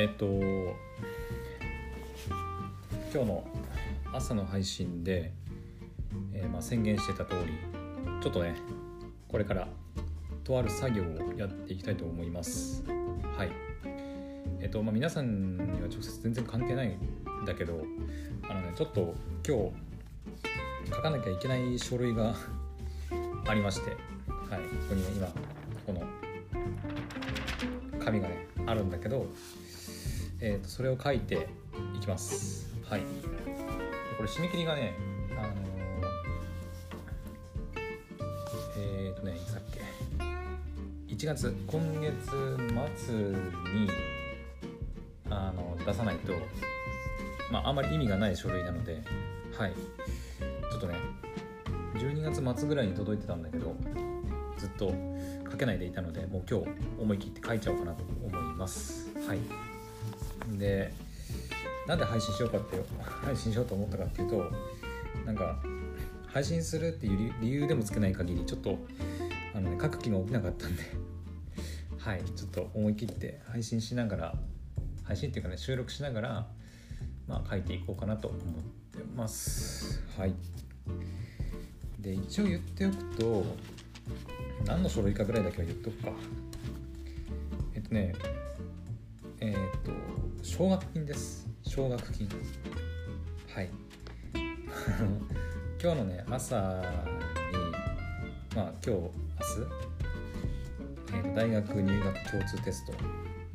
えっ、と今日の朝の配信で、えーまあ、宣言してた通りちょっとねこれからとある作業をやっていきたいと思います。はい。えっ、とまあ皆さんには直接全然関係ないんだけどあのねちょっと今日書かなきゃいけない書類がありましてはい。ここにね今この紙がねあるんだけど、えー、とそれを書いていきます。はい。これ締め切りがねあのーえっ、とねいつだっけ。1月今月末にあの出さないとまああまり意味がない書類なのではい。ちょっとね12月末ぐらいに届いてたんだけどずっと書けないでいたのでもう今日思い切って書いちゃおうかなと思います。はい。でなんで配信しようかって配信しようと思ったかっていうとなんか配信するっていう理由でもつけない限りちょっとあの、ね、書く気が起きなかったんで はいちょっと思い切って配信しながら配信っていうかね収録しながらまあ書いていこうかなと思ってます。はい。で一応言っておくと何の書類かぐらいだけは言っとくか。えっとねえっと奨学金です。奨学金。はい。今日のね朝にまあ今日明日、えー大学入学共通テスト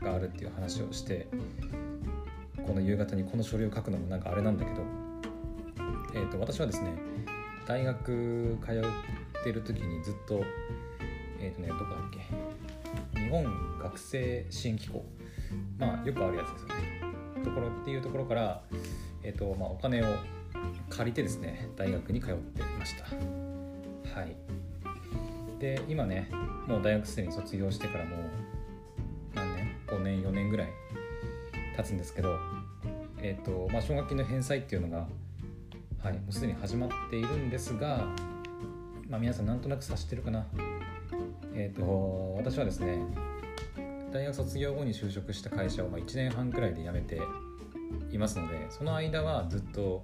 があるっていう話をしてこの夕方にこの書類を書くのもなんかあれなんだけど、えー、と私はですね大学通ってる時にずっとえっ、ー、とねどこだっけ日本学生支援機構まあよくあるやつですよ。っていうところから、えーとまあ、お金を借りてですね大学に通っていました。はい。で今ねもう大学生に卒業してからもう何年？5年4年ぐらい経つんですけどえっ、ー、とまあ奨学金の返済っていうのがはいもうすでに始まっているんですがまあ皆さんなんとなく察してるかな。えっ、ー、と私はですね大学卒業後に就職した会社をま1年半くらいで辞めていますのでその間はずっと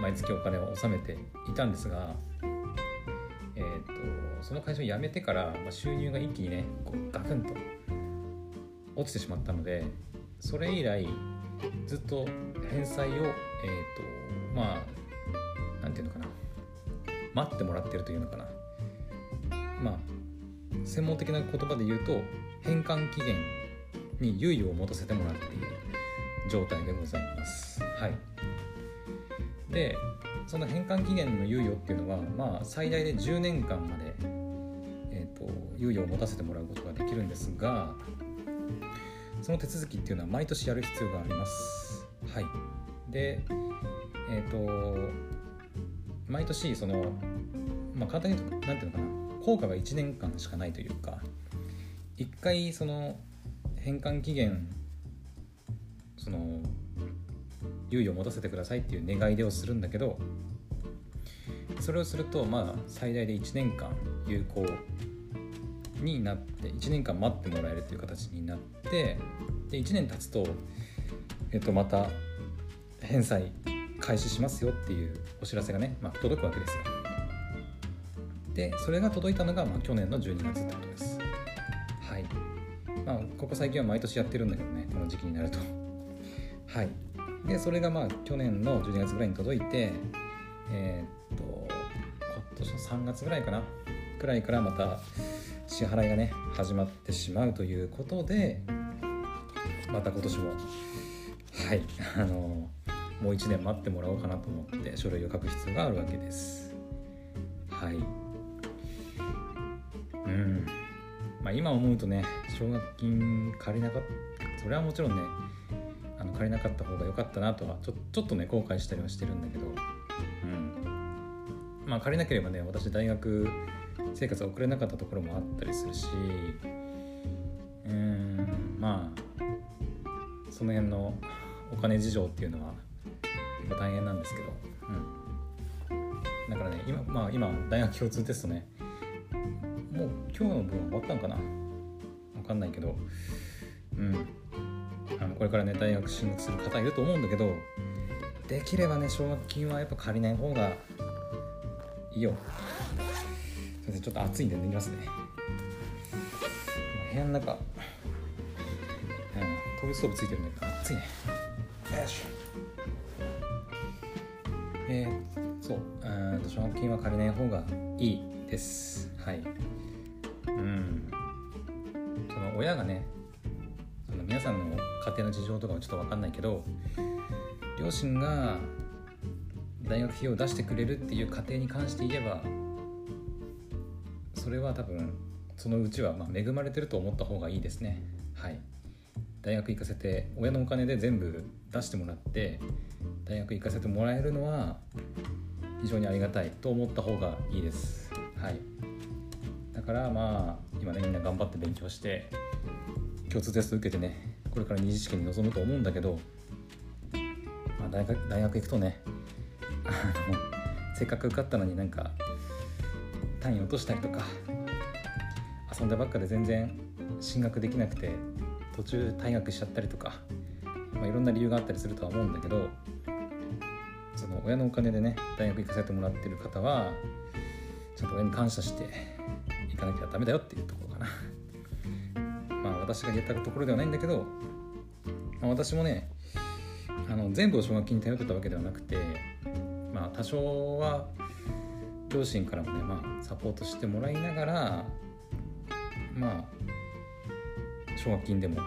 毎月お金を納めていたんですが、えーと、その会社を辞めてから、ま収入が一気にねこうガクンと落ちてしまったのでそれ以来ずっと返済を、えーとまあ何て言うのかな待ってもらってるというのかな。まあ専門的な言葉で言うと返還期限に猶予を持たせてもらっている。状態でございます。はい、でその返還期限の猶予っていうのは、まあ、最大で10年間まで、えーと、猶予を持たせてもらうことができるんですがその手続きっていうのは毎年やる必要があります。はい、でえっ、ー、と毎年その、まあ、簡単に言うと何ていうのかな効果が1年間しかないというか1回その返還期限猶予を持たせてくださいっていう願い出をするんだけどそれをするとまあ最大で1年間有効になって1年間待ってもらえるという形になってで1年経つと、えっと、また返済開始しますよっていうお知らせがね、まあ、届くわけですよ。でそれが届いたのが、まあ、去年の12月ってことです。はいまあ、ここ最近は毎年やってるんだけどねこの時期になると。はいでそれがまあ去年の12月ぐらいに届いてえー、っと今年の3月ぐらいかなくらいからまた支払いがね始まってしまうということでまた今年もはいあのもう1年待ってもらおうかなと思って書類を書く必要があるわけです。はい。うん。まあ今思うとね奨学金借りなかったそれはもちろんねあの借りなかった方が良かったなとはちょちょっとね後悔したりはしてるんだけど。うん。まあ借りなければね私大学生活を送れなかったところもあったりするし。うんまあその辺のお金事情っていうのは結構大変なんですけど、うん、だからね今,、まあ、今大学共通テストねもう今日の分終わったんかな？分かんないけど。うん。これからね大学進学する方いると思うんだけどできればね奨学金はやっぱ借りない方がいいよ。すいませんちょっと暑いんで脱ぎますね。部屋の中、うん、飛びストーブついてるんだけど暑いね。よしえー、そう。奨学金は借りない方がいいです。ちょっと分かんないけど両親が大学費用を出してくれるっていう家庭に関して言えばそれは多分そのうちはま恵まれてると思った方がいいですね。はい。大学行かせて親のお金で全部出してもらって大学行かせてもらえるのは非常にありがたいと思った方がいいです。はい。だからまあ今ねみんな頑張って勉強して共通テスト受けてねこれから二次試験に臨むと思うんだけど、まあ、大学大学行くとねあのせっかく受かったのになんか単位落としたりとか遊んだばっかで全然進学できなくて途中退学しちゃったりとか、まあ、いろんな理由があったりするとは思うんだけどその親のお金でね大学行かせてもらってる方はちゃんと親に感謝して行かなきゃダメだよっていうところ。私が言ったところではないんだけど、ま、私もねあの全部を奨学金に頼ってたわけではなくてまあ多少は両親からもね、まあ、サポートしてもらいながらまあ奨学金でも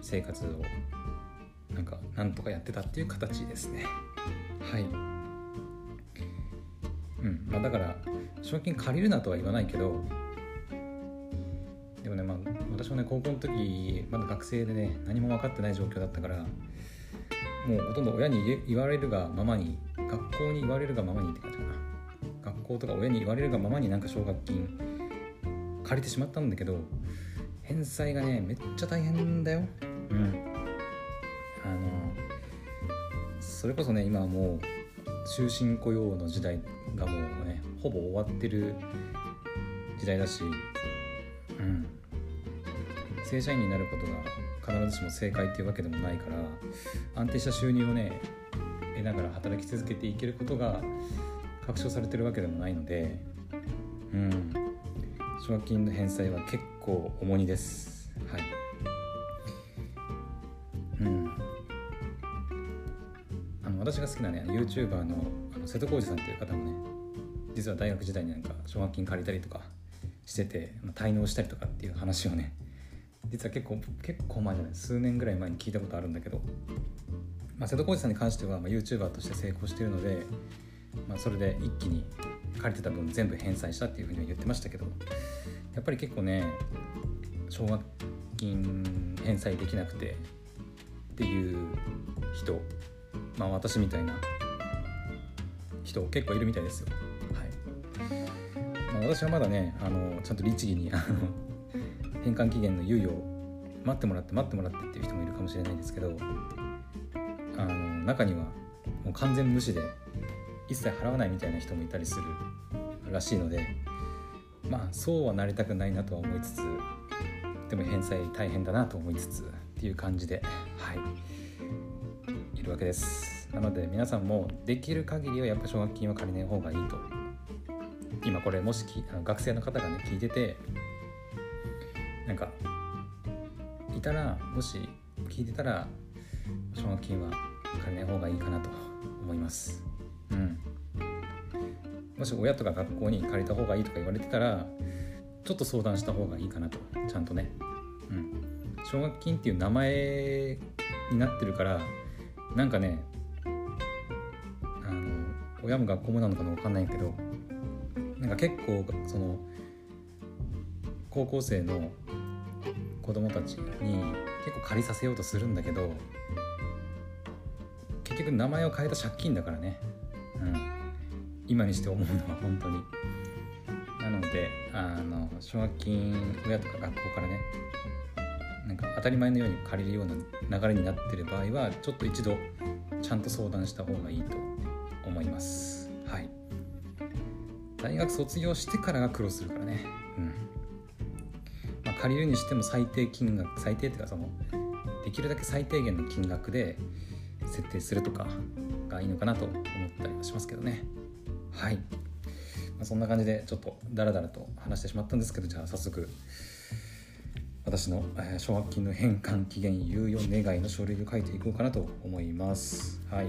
生活をなんかなんとかやってたっていう形ですね。はい。うん。まあだから奨学金借りるなとは言わないけど私はね高校の時まだ学生でね何も分かってない状況だったからもうほとんど親に言われるがままに学校に言われるがままにって感じかな。学校とか親に言われるがままになんか奨学金借りてしまったんだけど返済がねめっちゃ大変だよ。うん。あのそれこそね今はもう終身雇用の時代がもうねほぼ終わってる時代だしうん正社員になることが必ずしも正解っていうわけでもないから安定した収入をね得ながら働き続けていけることが確証されてるわけでもないのでうん。奨学金の返済は結構重荷です。はい。うん。あの私が好きなね YouTuber のあの瀬戸康史さんっていう方もね実は大学時代になんか奨学金借りたりとかしてて、まあ、滞納したりとかっていう話をね実は結構結構前じゃない数年ぐらい前に聞いたことあるんだけど、まあ、瀬戸康史さんに関しては、まあ、YouTuber として成功しているのでまあ、それで一気に借りてた分全部返済したっていうふうには言ってましたけどやっぱり結構ね奨学金返済できなくてっていう人まあ私みたいな人結構いるみたいですよ。はいまあ、私はまだねあのちゃんと律儀に返還期限の猶予を待ってもらって待ってもらってっていう人もいるかもしれないですけどあの中にはもう完全無視で一切払わないみたいな人もいたりするらしいのでまあそうはなりたくないなとは思いつつでも返済大変だなと思いつつっていう感じではい。いるわけです。なので皆さんもできる限りはやっぱ奨学金は借りない方がいいと。今これもしき学生の方がね聞いててなんかたらもし聞いてたら奨学金は借りない方がいいかなと思います。うん。もし親とか学校に借りた方がいいとか言われてたらちょっと相談した方がいいかなとちゃんとね。うん。奨学金っていう名前になってるからなんかねあの親も学校もなのかな分かんないけどなんか結構その高校生の子供たちに結構借りさせようとするんだけど結局名前を変えた借金だからね。うん。今にして思うのは本当に。なのであの奨学金親とか学校からねなんか当たり前のように借りるような流れになってる場合はちょっと一度ちゃんと相談した方がいいと思います。はい。大学卒業してからが苦労するからね、借りるにしても最低金額最低っていうかそのできるだけ最低限の金額で設定するとかがいいのかなと思ったりはしますけどね。はい、まあ、そんな感じでちょっとダラダラと話してしまったんですけどじゃあ早速私の奨学金の返還期限猶予願いの書類を書いていこうかなと思います。はい。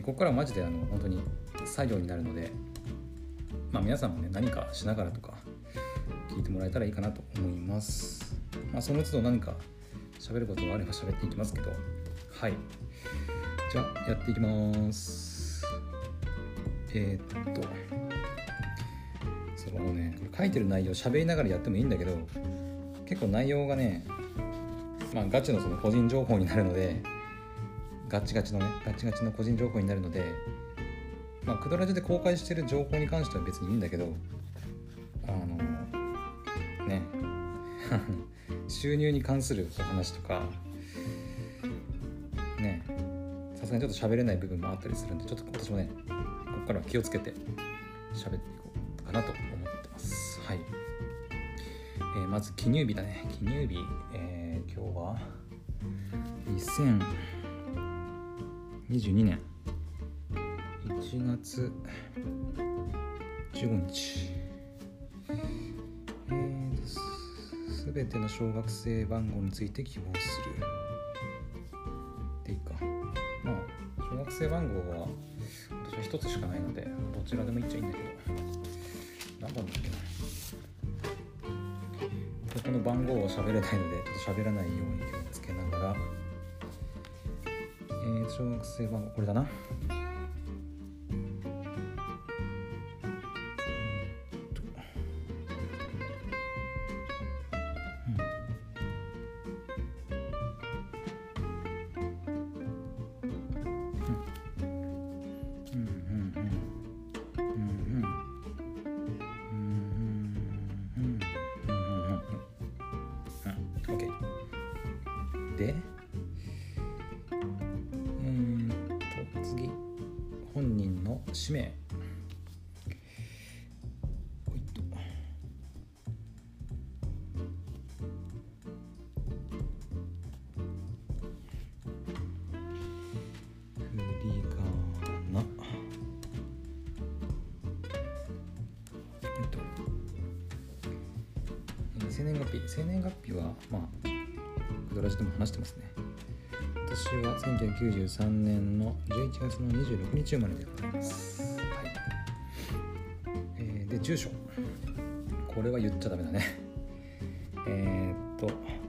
ここからはマジであの本当に作業になるのでまあ皆さんもね何かしながらとか聞いてもらえたらいいかなと思います。まあその都度何か喋ることがあれば喋っていきますけど。はい。じゃあやっていきます。えー、っと。そのね。書いてる内容喋りながらやってもいいんだけど結構内容がねまあガチのその個人情報になるのでガチガチのねガチガチの個人情報になるのでまあクドラジで公開してる情報に関しては別にいいんだけど 収入に関する話とかねさすがにちょっと喋れない部分もあったりするんでちょっと私もねここからは気をつけて喋っていこうかなと思ってます。はい、えー、まず記入日だね。記入日、えー、今日は2022年。1月15日。すべての小学生番号について希望する。でいいか。まあ小学生番号は私は1つしかないのでどちらでもいっちゃいいんだけど。何番だっけなここの番号は喋れないのでちょっと喋らないように気をつけながら。えー、小学生番号これだな。1993年の11月の26日生まれでございます、はい。えー、で住所。これは言っちゃダメだね。えー、っと。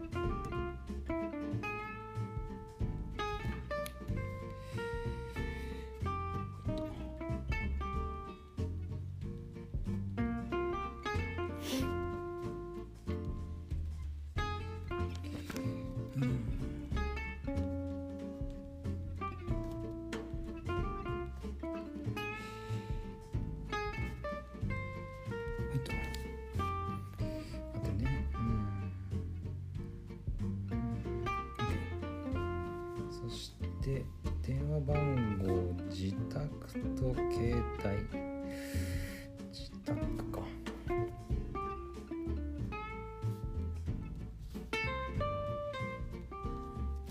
で電話番号自宅と携帯。自宅か。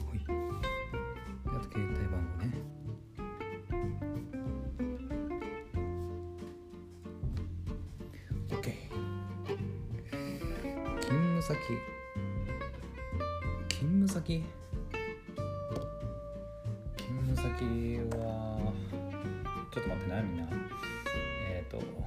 ほい。あと携帯番号ね。勤務先。勤務先？はちょっと待ってなみんな。えっ、ー、と。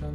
社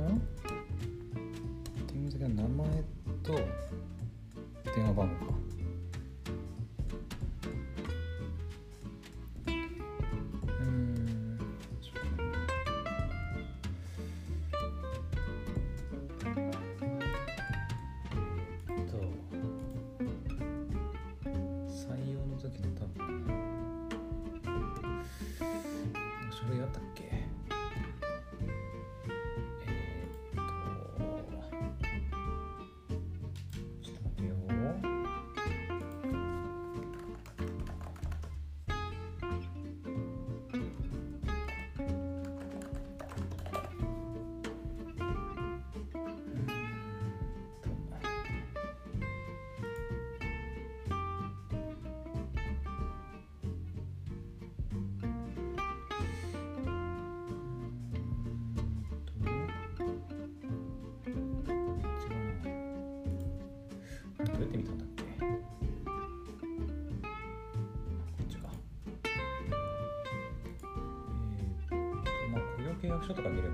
役所とか見れ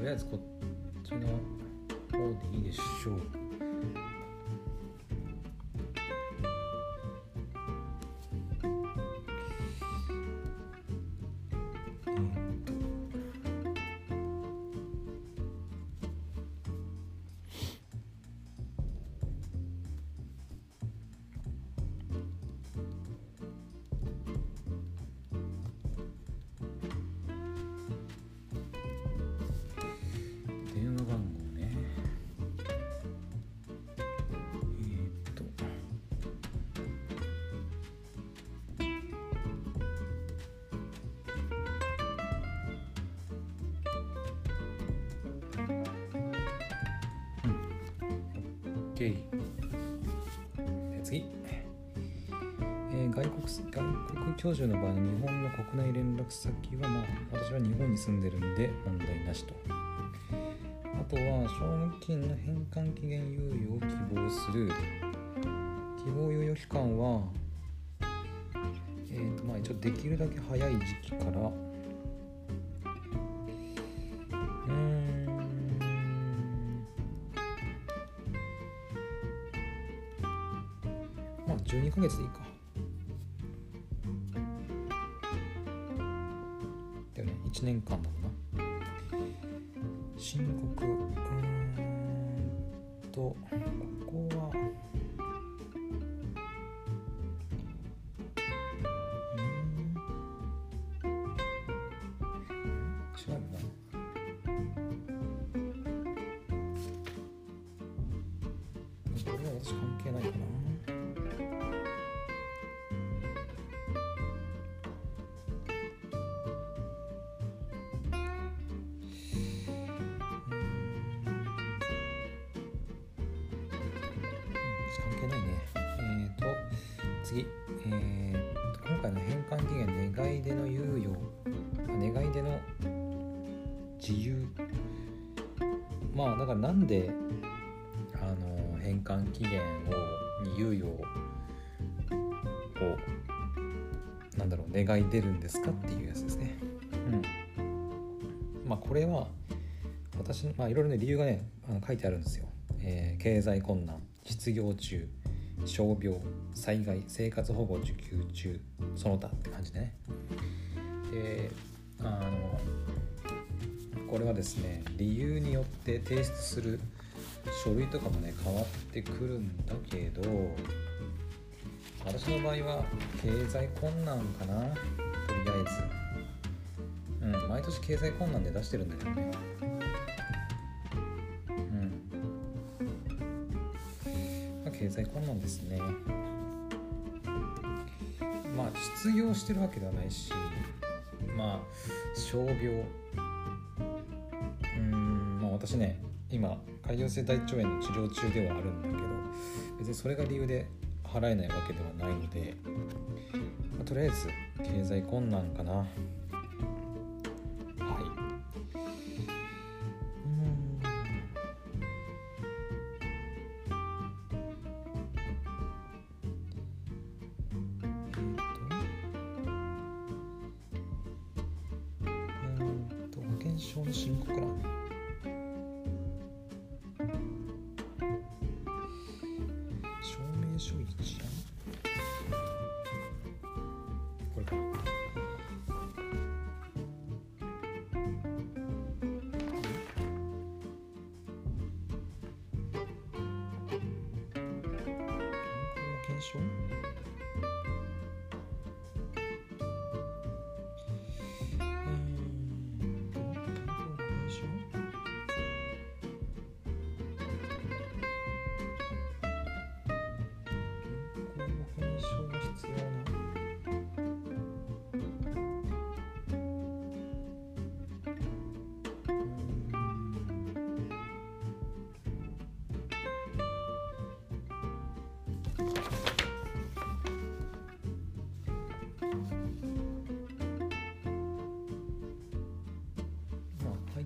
とりあえずこっちの方でいいでしょう国す外国居住の場合の日本の国内連絡先はまあ私は日本に住んでるんで問題なしとあとは奨学金の返還期限猶予を希望する希望猶予期間はえーとまあ一応できるだけ早い時期からうん。まあ12ヶ月でいいか。1年間だもんな。申告うーんと。なんで、あの、返還期限を、に猶予を、なんだろう、願い出るんですかっていうやつですね。うん。まあ、これは、私の、まあ、いろいろね、理由がね、あの書いてあるんですよ。えー経済困難失業中傷病災害生活保護受給中その他って感じでねであのこれはですね理由によって提出する書類とかもね変わってくるんだけど私の場合は経済困難かな。とりあえず。うん毎年経済困難で出してるんだけどね。うん。まあ、経済困難ですね。まあ失業してるわけではないしまあ傷病私ね今潰瘍性大腸炎の治療中ではあるんだけど別にそれが理由で払えないわけではないので、まあとりあえず経済困難かな。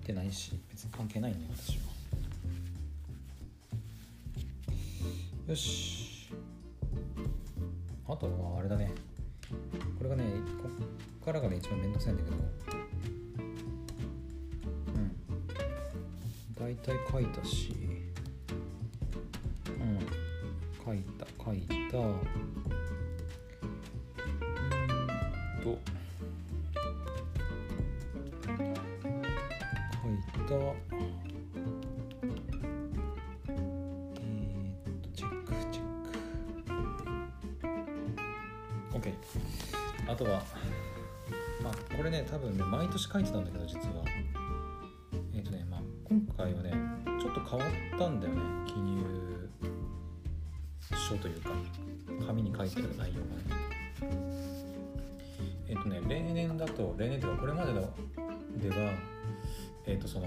てないし別に関係ないね私は。よし。あとはあれだね。これがねこっからがね一番めんどくさいんだけど。うん大体書いたし。うん。書いた書いた。うーんと。書いた。えー、っとチェックチェック。OK あとはまあこれね多分ね毎年書いてたんだけど実いてる内容がねえっ、とね例年だと例年というかこれまでのではえっ、とその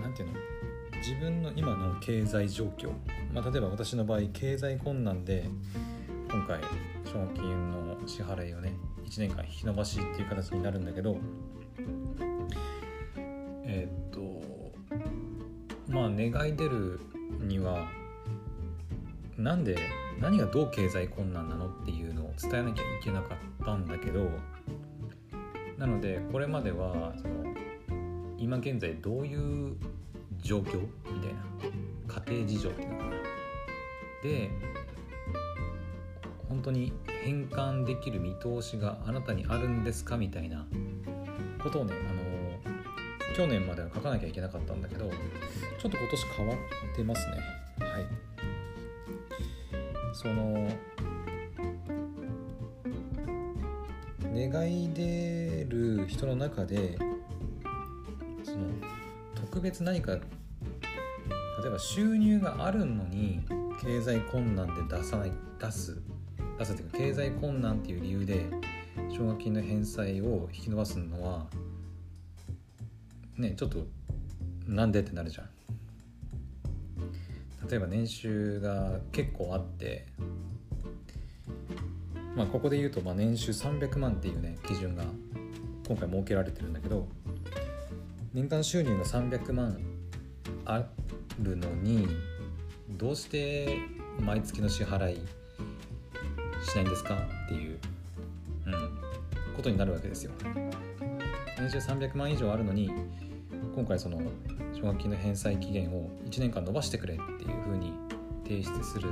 なんていうの自分の今の経済状況、まあ、例えば私の場合経済困難で今回奨学金の支払いをね1年間引き延ばしっていう形になるんだけどえっ、とまあ願い出るにはなんで何がどう経済困難なのっていうのを伝えなきゃいけなかったんだけどなのでこれまではその今現在どういう状況みたいな家庭事情っていうのかな。で本当に変換できる見通しがあなたにあるんですかみたいなことをねあの去年までは書かなきゃいけなかったんだけどちょっと今年変わってますね。はい。その願い出る人の中でその特別何か例えば収入があるのに経済困難で出さない出す出すっていうか経済困難っていう理由で奨学金の返済を引き延ばすのはねちょっとなんでってなるじゃん。例えば年収が結構あってまあここで言うとまあ年収300万っていうね基準が今回設けられてるんだけど年間収入が300万あるのにどうして毎月の支払いしないんですかっていう、うん、ことになるわけですよ。年収300万以上あるのに今回その奨学金の返済期限を1年間延ばしてくれっていうふうに提出する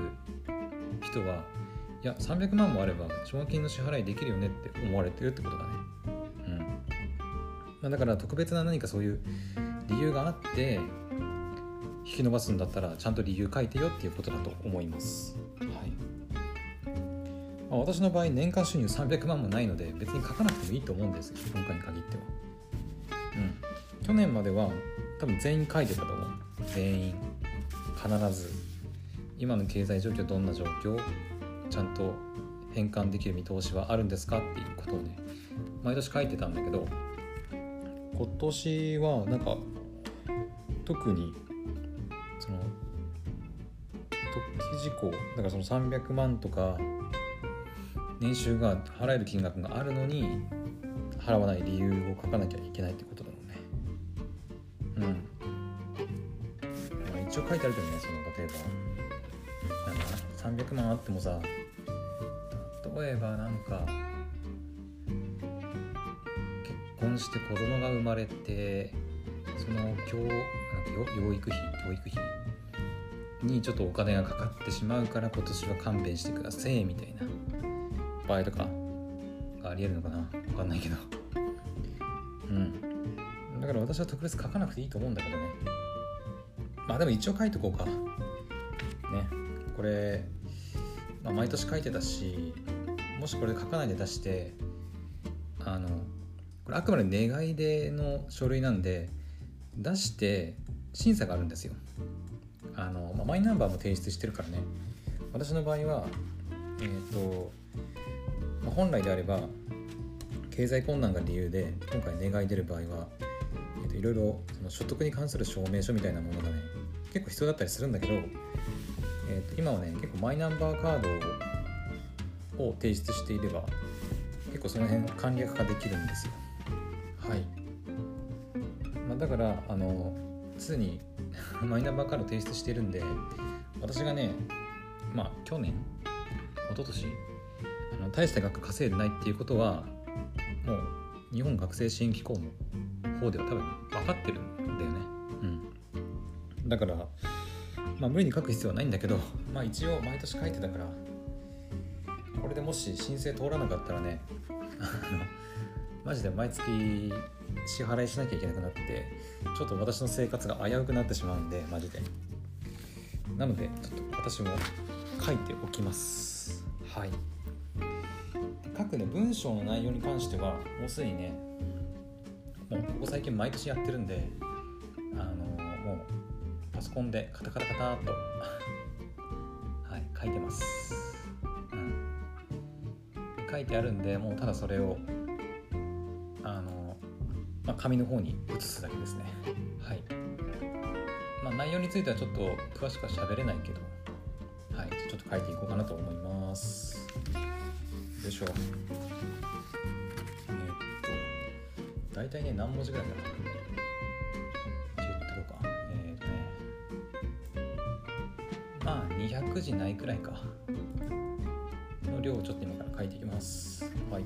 人はいや300万もあれば奨学金の支払いできるよねって思われてるってことだね。うんまあ、だから特別な何かそういう理由があって引き延ばすんだったらちゃんと理由書いてよっていうことだと思います。はいあ、私の場合年間収入300万もないので別に書かなくてもいいと思うんです今回に限っては。うん、去年までは多分全員書いてたと思う。全員。必ず。今の経済状況どんな状況ちゃんと変換できる見通しはあるんですかっていうことをね毎年書いてたんだけど今年はなんか特にその特記事項だからその300万とか年収が払える金額があるのに払わない理由を書かなきゃいけないってことうん、まあ、一応書いてあるけどねその例えばなんか300万あってもさ例えばなんか結婚して子供が生まれてその教なんか養育費教育費にちょっとお金がかかってしまうから今年は勘弁してくださいみたいな場合とかがありえるのかな分かんないけど。うん。私は特別書かなくていいと思うんだけどね。まあでも一応書いとこうか。ね。これ、まあ、毎年書いてたしもしこれ書かないで出してあのこれあくまで願い出の書類なんで出して審査があるんですよ。あの、まあ、マイナンバーも提出してるからね。私の場合はえっ、ー、と、まあ、本来であれば経済困難が理由で今回願い出る場合は、いろいろその所得に関する証明書みたいなものがね結構必要だったりするんだけど、えー、と今はね結構マイナンバーカードを提出していれば結構その辺簡略化できるんですよ。はい、まあ、だからあの常に マイナンバーカード提出してるんで私がねまあ去年一昨年あの大した額稼いでないっていうことはもう日本学生支援機構の方では多分分かってるんだよね。うん。だからまあ無理に書く必要はないんだけどまあ一応毎年書いてたからこれでもし申請通らなかったらねマジで毎月支払いしなきゃいけなくなってちょっと私の生活が危うくなってしまうんでマジで。なのでちょっと私も書いておきます。はい。書くね文章の内容に関してはもうすでにねもうここ最近毎年やってるんであのもうパソコンでカタカタカタっと はい書いてます。うん。書いてあるんでもうただそれをあのまあ、紙の方に移すだけですね。はい。まあ、内容についてはちょっと詳しくは喋れないけどはい。ちょっと書いていこうかなと思います。よいしょ。えー、っと大体ね何文字ぐらいかなちょっとどうか。えっー、とね。まあ200字ないくらいか。の量をちょっと今から書いていきます。はい。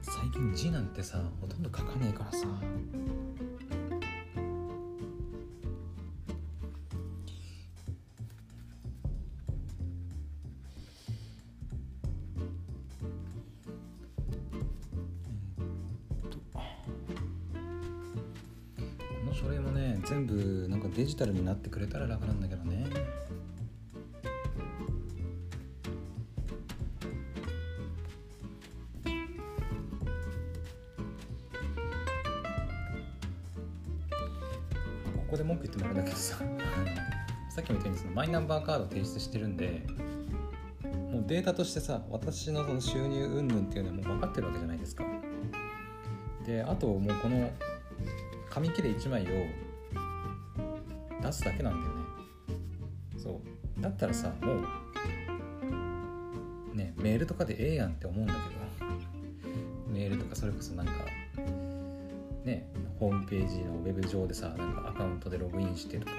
最近字なんてさほとんど書かねえからさ。書類もね全部なんかデジタルになってくれたら楽なんだけどね。ここで文句言ってもあれだけどさ さっきも言ったようにそのマイナンバーカード提出してるんでもうデータとしてさ私のその収入云々っていうのはもう分かってるわけじゃないですか。であともうこの紙切れ1枚を出すだけなんだよね。そう。だったらさもうねメールとかでええやんって思うんだけど。メールとかそれこそなんかねホームページのウェブ上でさなんかアカウントでログインしてとか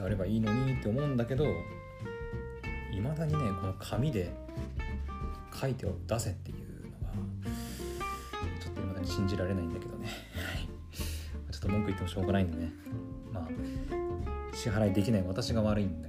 やればいいのにって思うんだけどいまだにねこの紙で書いてを出せっていうのがちょっといまだに信じられないんだけど。文句言ってもしょうがないんでね。まあ支払いできない私が悪いんだ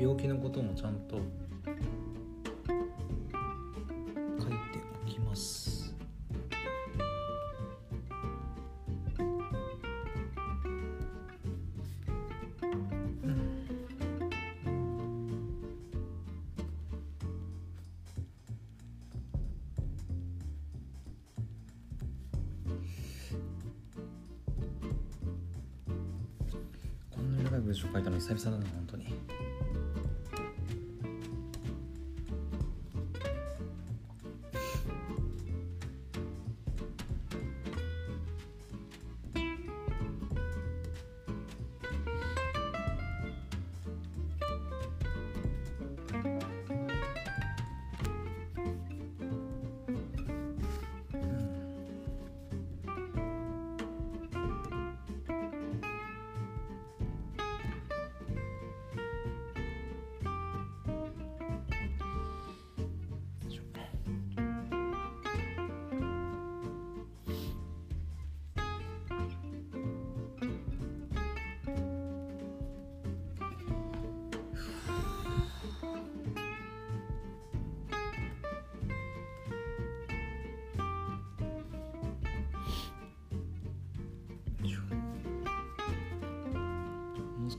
病気のこともちゃんと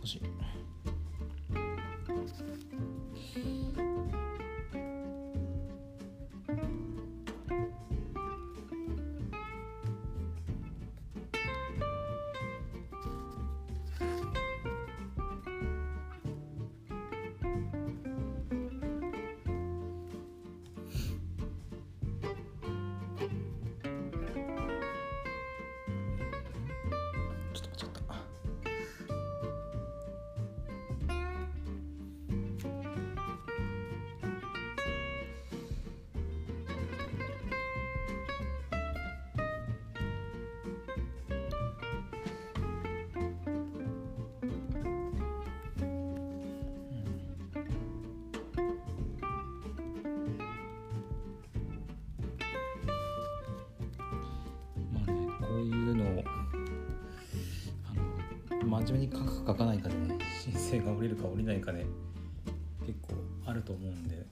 少し真面目に書くか書かないかでね申請が下りるか下りないかで結構あると思うんで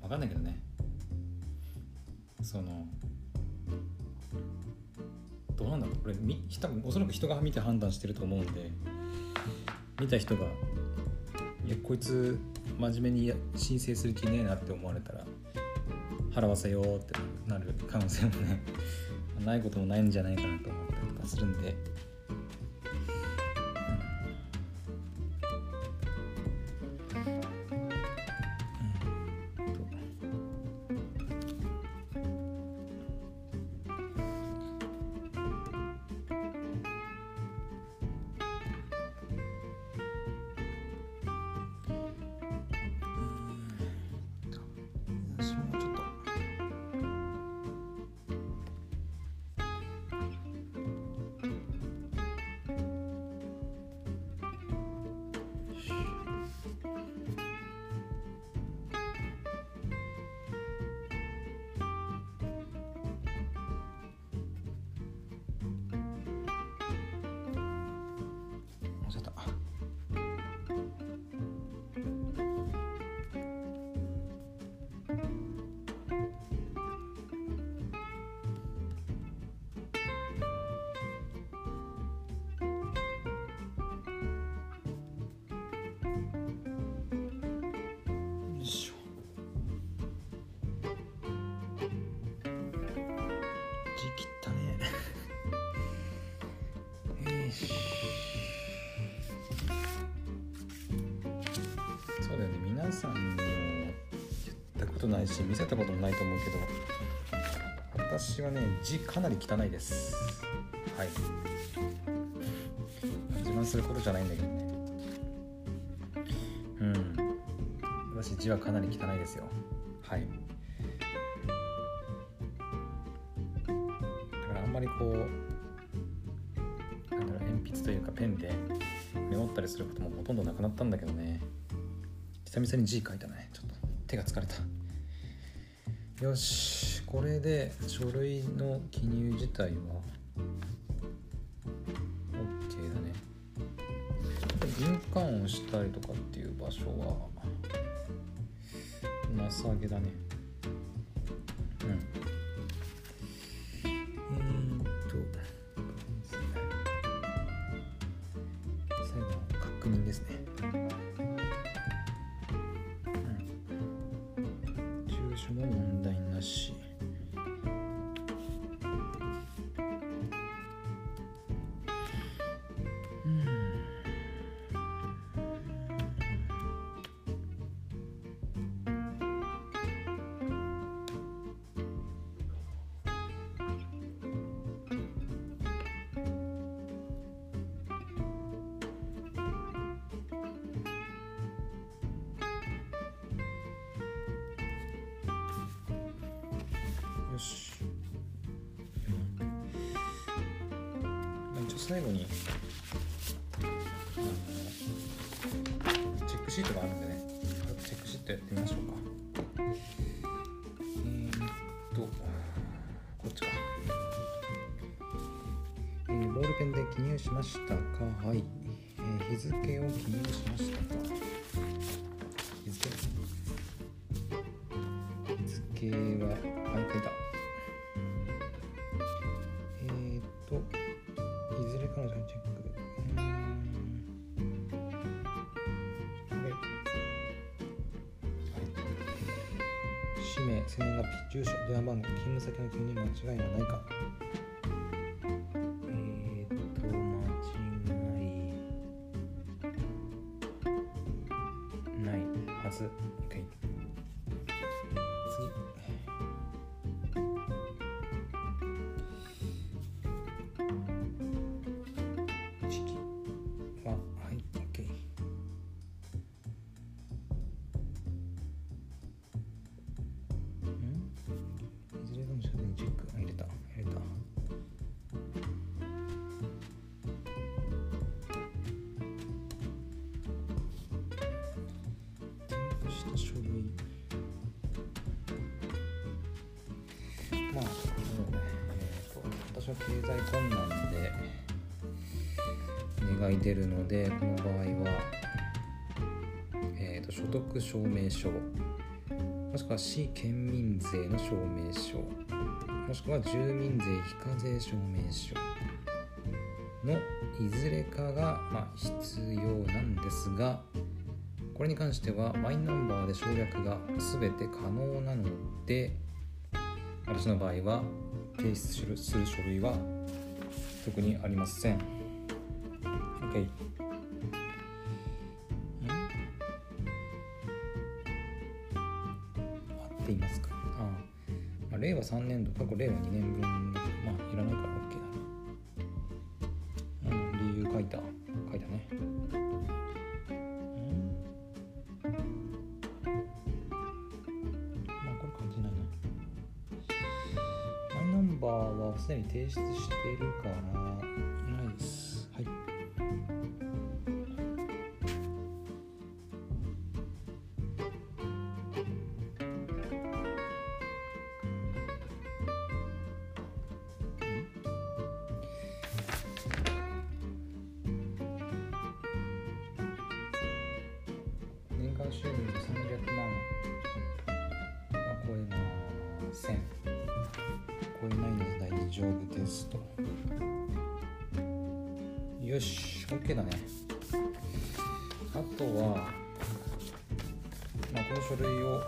分かんないけどね。そのどうなんだろう。これみ多分おそらく人が見て判断してると思うんで見た人がいやこいつ真面目に申請する気ねえなって思われたら払わせようってなる可能性もねないこともないんじゃないかなと思ったりとかするんで、皆さんにも言ったことないし見せたこともないと思うけど私はね字かなり汚いです。はい。自慢することじゃないんだけどね。うん。私字はかなり汚いですよ。はい。だからあんまりこうなんだろう鉛筆というかペンでメモったりすることもほとんどなくなったんだけどね。久々に字書いたね。ちょっと手が疲れた。よしこれで書類の記入自体は OK だね。印鑑をしたりとかっていう場所はなさげだね。最後にあのチェックシートがあるんでねチェックシートやってみましょうか。え、っとこっちか、えーボールペンで記入しましたか。はい、えー日付を記入しましたか。住所電話番号勤務先の記入に間違いはないか。経済困難で願い出るのでこの場合は、えー、と所得証明書もしくは市県民税の証明書もしくは住民税非課税証明書のいずれかが、まあ、必要なんですがこれに関してはマイナンバーで省略が全て可能なので私の場合は提出するする書類は特にありません。OK 合っていますか。ああ、まあ、令和3年度過去令和2年分すでに提出しているから。丈夫ですと。よし OK だね。あとは、まあ、この書類を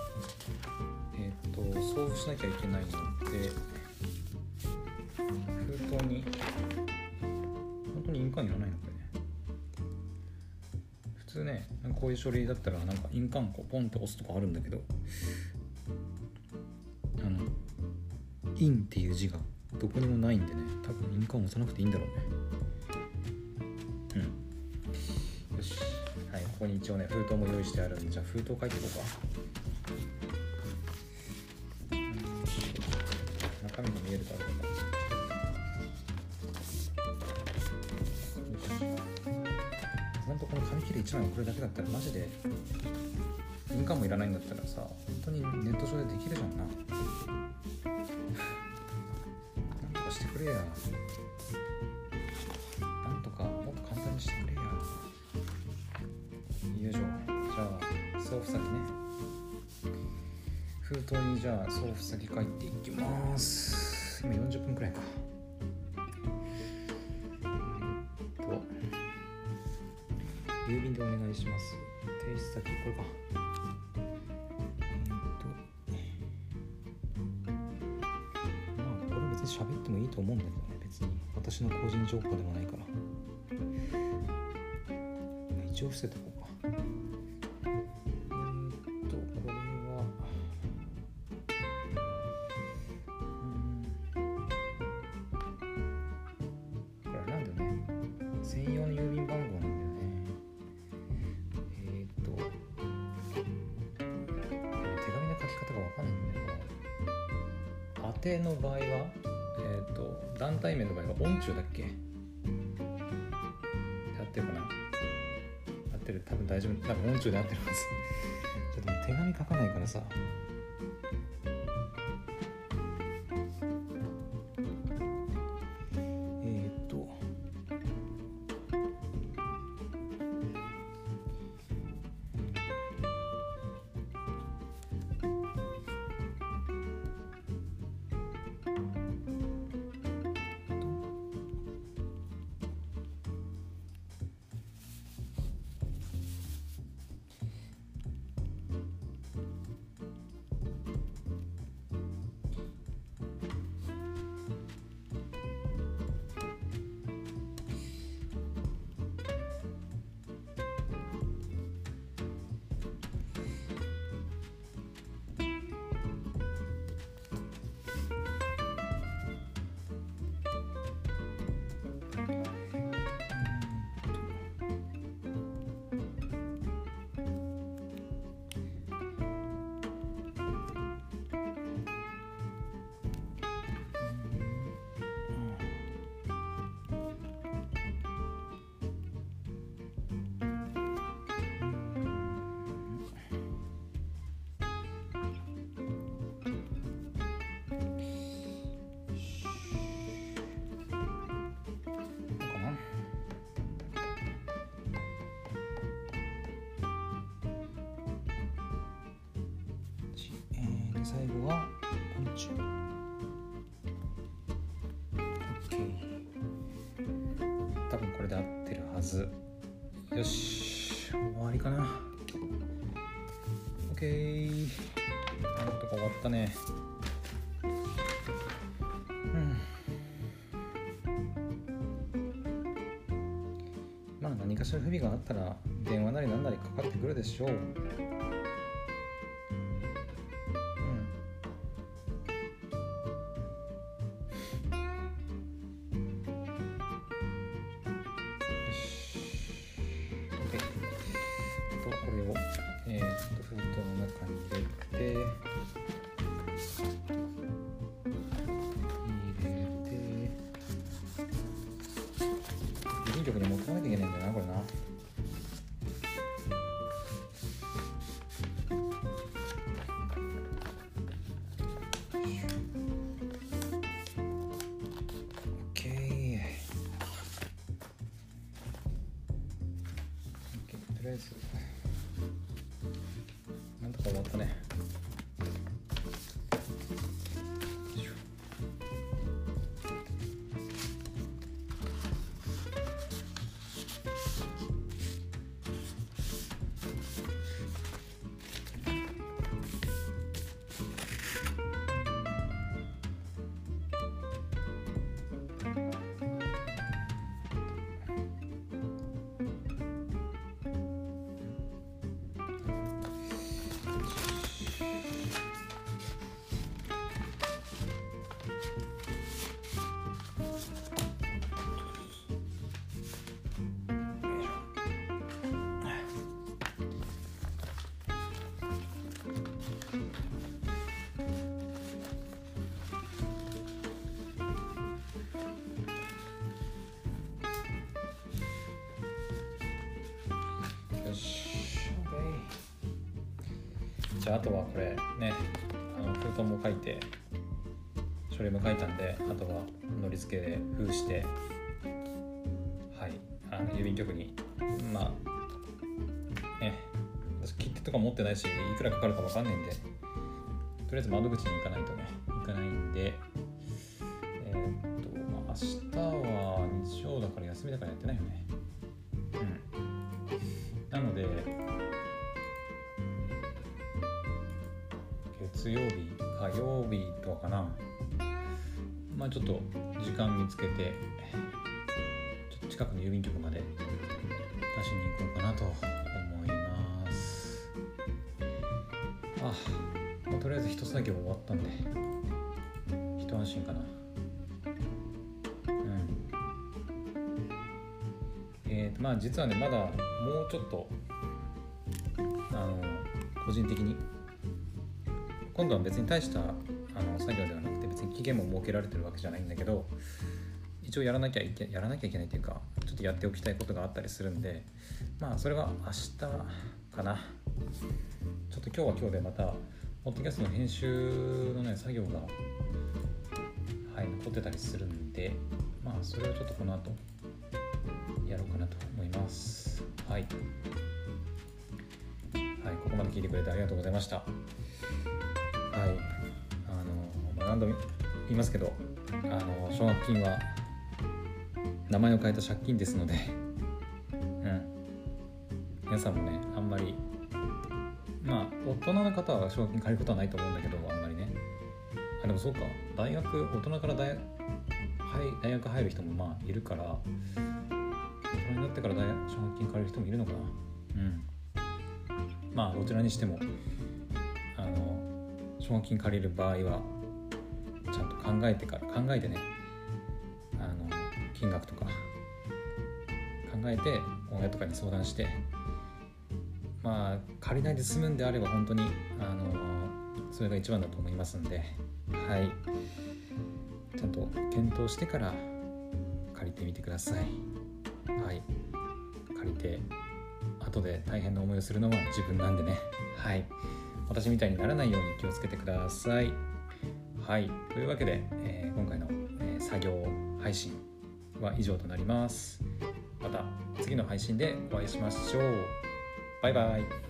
えっ、と送付しなきゃいけないので封筒に本当に印鑑いらないのこれね。普通ねこういう書類だったらなんか印鑑こうポンって押すとかあるんだけどあの「印」っていう字がどこにもないんでね。多分印鑑押さなくていいんだろうね。うん。よし。はいここに一応ね封筒も用意してあるんでじゃあ封筒書いていこうか。中身が見えるかどうかよし。ほんとこの紙切れ1枚送るだけだったらマジで印鑑もいらないんだったらさ本当にネット上でできるじゃんな。れやなんとかもっと簡単にしてくれや。よいしょ。じゃあ送付先ね。封筒にじゃあ送付先書いていきます。今40分くらいか。えっと郵便でお願いします。提出先これか。と思うんだけどね別に。私の個人情報でもないから。一応伏せとこう音中だっけ？合ってるかな？合ってる。多分大丈夫。多分音中で合ってるはず。ちょっと手紙書かないからさ。最後は昆虫 OK 多分これで合ってるはず。よし。終わりかな。OK なんとか終わったね。うん。まあ何かしら不備があったら電話なり何なりかかってくるでしょう。えー、っと封筒の中に入れて。入れて。郵便局に持ってかなきゃいけないんだなこれなじゃああとはこれねあの封筒も書いて書類も書いたんであとはのり付けで封してはいあの郵便局にまあね私切手とか持ってないしいくらかかるか分かんないんでとりあえず窓口に行かないとね。作業終わったんで。一安心かな。うん。えーとまあ実はねまだもうちょっとあの個人的に。今度は別に大したあの作業ではなくて別に期限も設けられてるわけじゃないんだけど一応やらなきゃいけやらなきゃいけないというかちょっとやっておきたいことがあったりするんでまあそれは明日かな。ちょっと今日は今日でまたポッドキャストの編集のね作業がはい残ってたりするんでまあそれをちょっとこの後やろうかなと思います。はい。はいここまで聞いてくれてありがとうございました。はい。あの、ま、何度も言いますけどあの奨学金は名前を変えた借金ですので、うん、皆さんもねあんまり人の方は奨学金借りることはないと思うんだけどあんまりね。あでもそうか。大学大人から大,、はい、大学入る人もまあいるから大人になってから大学奨学金借りる人もいるのかな。うん。まあどちらにしてもあの奨学金借りる場合はちゃんと考えてから考えてね。あの金額とか。考えて親とかに相談してまあ借りないで済むんであれば本当にあのそれが一番だと思いますんではい。ちゃんと検討してから借りてみてください。はい。借りて後で大変な思いをするのは自分なんでね。はい。私みたいにならないように気をつけてください。はい。というわけで、えー、今回の、えー、作業配信は以上となります。また次の配信でお会いしましょう。バイバイ。